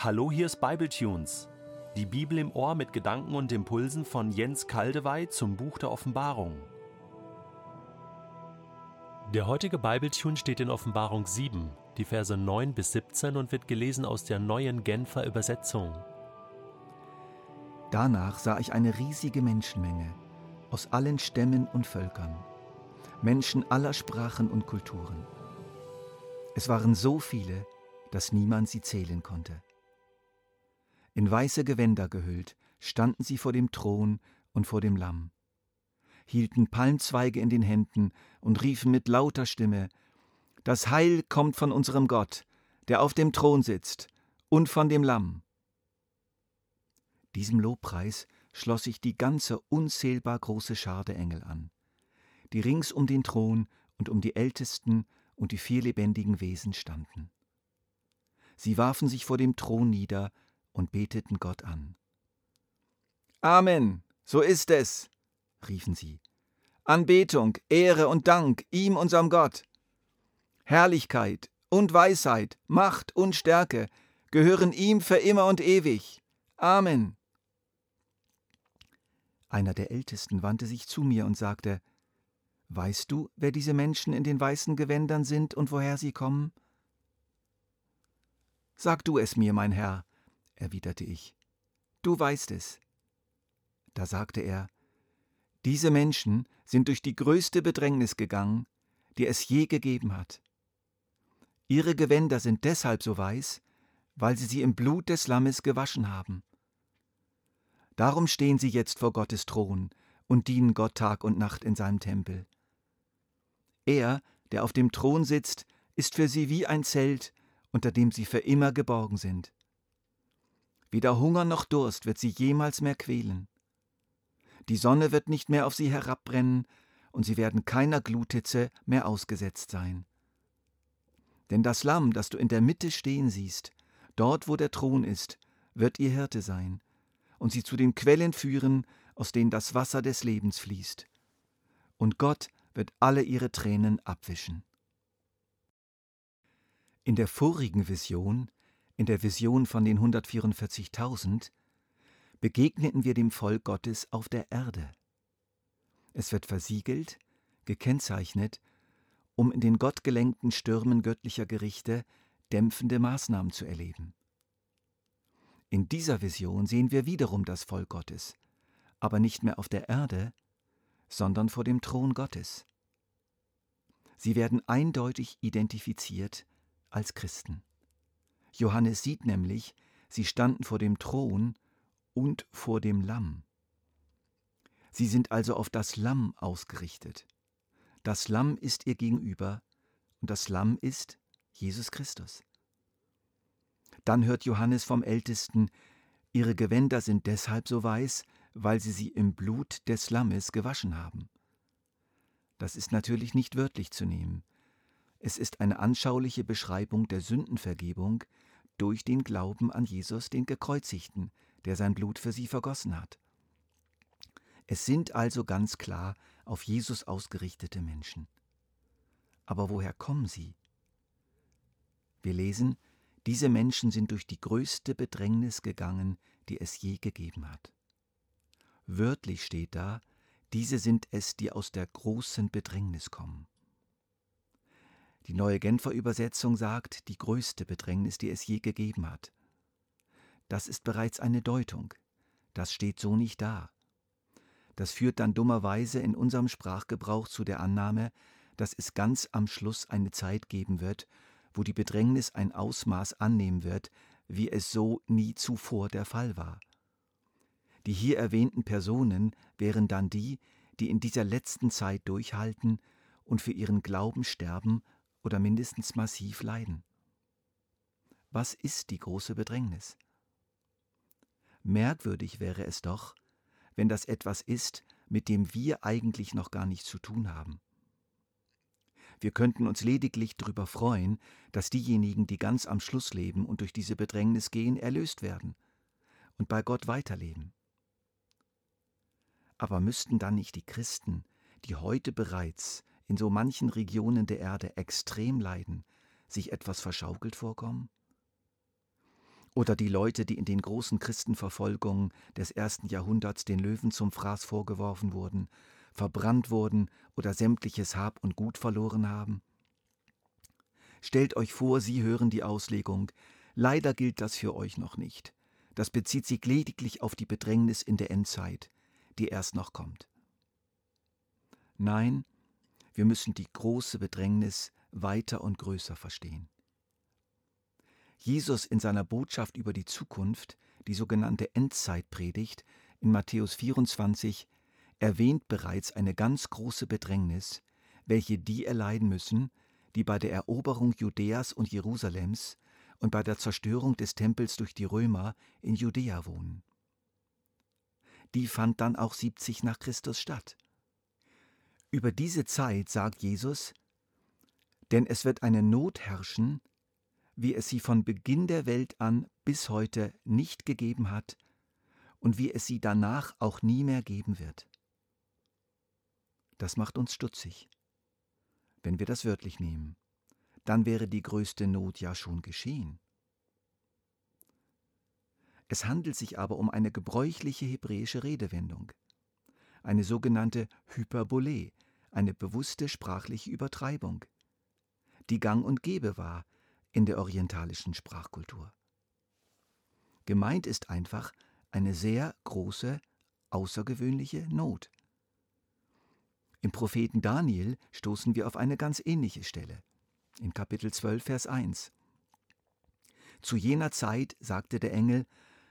Hallo, hier ist Bibletunes. Die Bibel im Ohr mit Gedanken und Impulsen von Jens Kaldewey zum Buch der Offenbarung. Der heutige Bibletune steht in Offenbarung 7, die Verse 9 bis 17 und wird gelesen aus der neuen Genfer Übersetzung. Danach sah ich eine riesige Menschenmenge aus allen Stämmen und Völkern, Menschen aller Sprachen und Kulturen. Es waren so viele, dass niemand sie zählen konnte. In weiße Gewänder gehüllt standen sie vor dem Thron und vor dem Lamm, hielten Palmzweige in den Händen und riefen mit lauter Stimme Das Heil kommt von unserem Gott, der auf dem Thron sitzt, und von dem Lamm. Diesem Lobpreis schloss sich die ganze unzählbar große Schar der Engel an, die rings um den Thron und um die Ältesten und die vier lebendigen Wesen standen. Sie warfen sich vor dem Thron nieder und beteten Gott an. Amen, so ist es, riefen sie. Anbetung, Ehre und Dank ihm, unserem Gott. Herrlichkeit und Weisheit, Macht und Stärke gehören ihm für immer und ewig. Amen. Einer der Ältesten wandte sich zu mir und sagte, Weißt du, wer diese Menschen in den weißen Gewändern sind und woher sie kommen? Sag du es mir, mein Herr, erwiderte ich. Du weißt es. Da sagte er, diese Menschen sind durch die größte Bedrängnis gegangen, die es je gegeben hat. Ihre Gewänder sind deshalb so weiß, weil sie sie im Blut des Lammes gewaschen haben. Darum stehen sie jetzt vor Gottes Thron und dienen Gott Tag und Nacht in seinem Tempel. Er, der auf dem Thron sitzt, ist für sie wie ein Zelt, unter dem sie für immer geborgen sind. Weder Hunger noch Durst wird sie jemals mehr quälen. Die Sonne wird nicht mehr auf sie herabbrennen, und sie werden keiner Gluthitze mehr ausgesetzt sein. Denn das Lamm, das du in der Mitte stehen siehst, dort wo der Thron ist, wird ihr Hirte sein, und sie zu den Quellen führen, aus denen das Wasser des Lebens fließt. Und Gott wird alle ihre Tränen abwischen. In der vorigen Vision, in der Vision von den 144.000, begegneten wir dem Volk Gottes auf der Erde. Es wird versiegelt, gekennzeichnet, um in den gottgelenkten Stürmen göttlicher Gerichte dämpfende Maßnahmen zu erleben. In dieser Vision sehen wir wiederum das Volk Gottes, aber nicht mehr auf der Erde, sondern vor dem Thron Gottes. Sie werden eindeutig identifiziert als Christen. Johannes sieht nämlich, sie standen vor dem Thron und vor dem Lamm. Sie sind also auf das Lamm ausgerichtet. Das Lamm ist ihr gegenüber und das Lamm ist Jesus Christus. Dann hört Johannes vom Ältesten, ihre Gewänder sind deshalb so weiß, weil sie sie im Blut des Lammes gewaschen haben. Das ist natürlich nicht wörtlich zu nehmen. Es ist eine anschauliche Beschreibung der Sündenvergebung durch den Glauben an Jesus, den Gekreuzigten, der sein Blut für sie vergossen hat. Es sind also ganz klar auf Jesus ausgerichtete Menschen. Aber woher kommen sie? Wir lesen, diese Menschen sind durch die größte Bedrängnis gegangen, die es je gegeben hat. Wörtlich steht da, diese sind es, die aus der großen Bedrängnis kommen. Die neue Genfer Übersetzung sagt, die größte Bedrängnis, die es je gegeben hat. Das ist bereits eine Deutung. Das steht so nicht da. Das führt dann dummerweise in unserem Sprachgebrauch zu der Annahme, dass es ganz am Schluss eine Zeit geben wird, wo die Bedrängnis ein Ausmaß annehmen wird, wie es so nie zuvor der Fall war. Die hier erwähnten Personen wären dann die, die in dieser letzten Zeit durchhalten und für ihren Glauben sterben oder mindestens massiv leiden. Was ist die große Bedrängnis? Merkwürdig wäre es doch, wenn das etwas ist, mit dem wir eigentlich noch gar nichts zu tun haben. Wir könnten uns lediglich darüber freuen, dass diejenigen, die ganz am Schluss leben und durch diese Bedrängnis gehen, erlöst werden und bei Gott weiterleben. Aber müssten dann nicht die Christen, die heute bereits in so manchen Regionen der Erde extrem leiden, sich etwas verschaukelt vorkommen? Oder die Leute, die in den großen Christenverfolgungen des ersten Jahrhunderts den Löwen zum Fraß vorgeworfen wurden, verbrannt wurden oder sämtliches Hab und Gut verloren haben? Stellt euch vor, Sie hören die Auslegung, leider gilt das für euch noch nicht. Das bezieht sich lediglich auf die Bedrängnis in der Endzeit, die erst noch kommt. Nein, wir müssen die große Bedrängnis weiter und größer verstehen. Jesus in seiner Botschaft über die Zukunft, die sogenannte Endzeitpredigt in Matthäus 24, erwähnt bereits eine ganz große Bedrängnis, welche die erleiden müssen, die bei der Eroberung Judäas und Jerusalems und bei der Zerstörung des Tempels durch die Römer in Judäa wohnen. Die fand dann auch 70 nach Christus statt. Über diese Zeit sagt Jesus, denn es wird eine Not herrschen, wie es sie von Beginn der Welt an bis heute nicht gegeben hat und wie es sie danach auch nie mehr geben wird. Das macht uns stutzig. Wenn wir das wörtlich nehmen, dann wäre die größte Not ja schon geschehen. Es handelt sich aber um eine gebräuchliche hebräische Redewendung, eine sogenannte Hyperbole, eine bewusste sprachliche Übertreibung, die gang und gäbe war in der orientalischen Sprachkultur. Gemeint ist einfach eine sehr große, außergewöhnliche Not. Im Propheten Daniel stoßen wir auf eine ganz ähnliche Stelle. In Kapitel 12, Vers 1. Zu jener Zeit, sagte der Engel,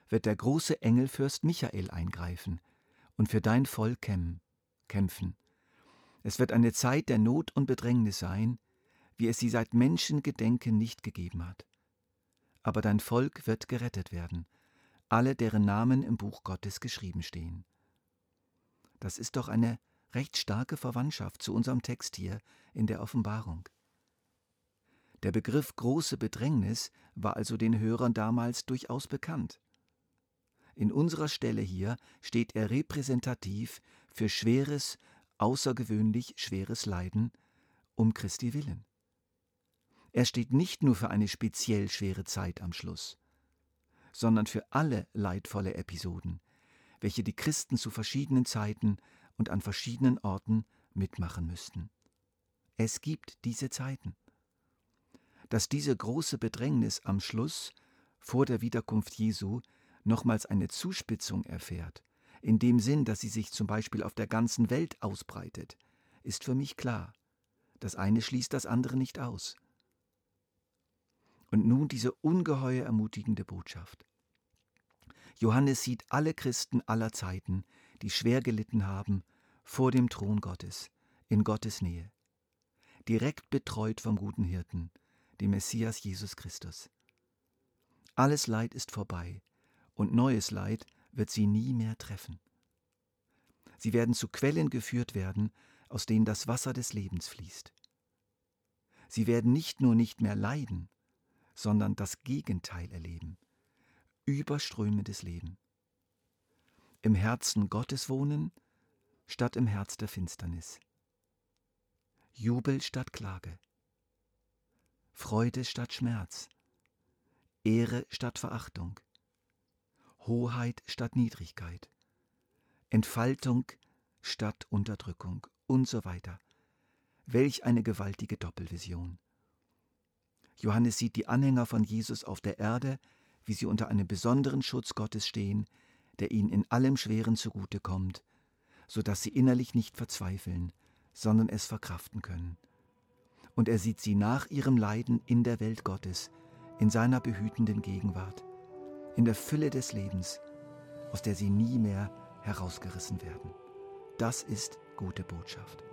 wird der große Engelfürst Michael eingreifen und für dein Volk kämpfen. Es wird eine Zeit der Not und Bedrängnis sein, wie es sie seit Menschengedenken nicht gegeben hat. Aber dein Volk wird gerettet werden, alle deren Namen im Buch Gottes geschrieben stehen. Das ist doch eine recht starke Verwandtschaft zu unserem Text hier in der Offenbarung. Der Begriff große Bedrängnis war also den Hörern damals durchaus bekannt. In unserer Stelle hier steht er repräsentativ für schweres, außergewöhnlich schweres Leiden um Christi willen. Er steht nicht nur für eine speziell schwere Zeit am Schluss, sondern für alle leidvolle Episoden, welche die Christen zu verschiedenen Zeiten und an verschiedenen Orten mitmachen müssten. Es gibt diese Zeiten. Dass diese große Bedrängnis am Schluss vor der Wiederkunft Jesu nochmals eine Zuspitzung erfährt, in dem Sinn, dass sie sich zum Beispiel auf der ganzen Welt ausbreitet, ist für mich klar. Das eine schließt das andere nicht aus. Und nun diese ungeheuer ermutigende Botschaft. Johannes sieht alle Christen aller Zeiten, die schwer gelitten haben, vor dem Thron Gottes, in Gottes Nähe, direkt betreut vom guten Hirten, dem Messias Jesus Christus. Alles Leid ist vorbei und neues Leid wird sie nie mehr treffen. Sie werden zu Quellen geführt werden, aus denen das Wasser des Lebens fließt. Sie werden nicht nur nicht mehr leiden, sondern das Gegenteil erleben. Überströmendes Leben. Im Herzen Gottes wohnen, statt im Herz der Finsternis. Jubel statt Klage. Freude statt Schmerz. Ehre statt Verachtung. Hoheit statt Niedrigkeit. Entfaltung statt Unterdrückung und so weiter. Welch eine gewaltige Doppelvision. Johannes sieht die Anhänger von Jesus auf der Erde, wie sie unter einem besonderen Schutz Gottes stehen, der ihnen in allem Schweren zugute kommt, so dass sie innerlich nicht verzweifeln, sondern es verkraften können. Und er sieht sie nach ihrem Leiden in der Welt Gottes, in seiner behütenden Gegenwart, in der Fülle des Lebens, aus der sie nie mehr herausgerissen werden. Das ist gute Botschaft.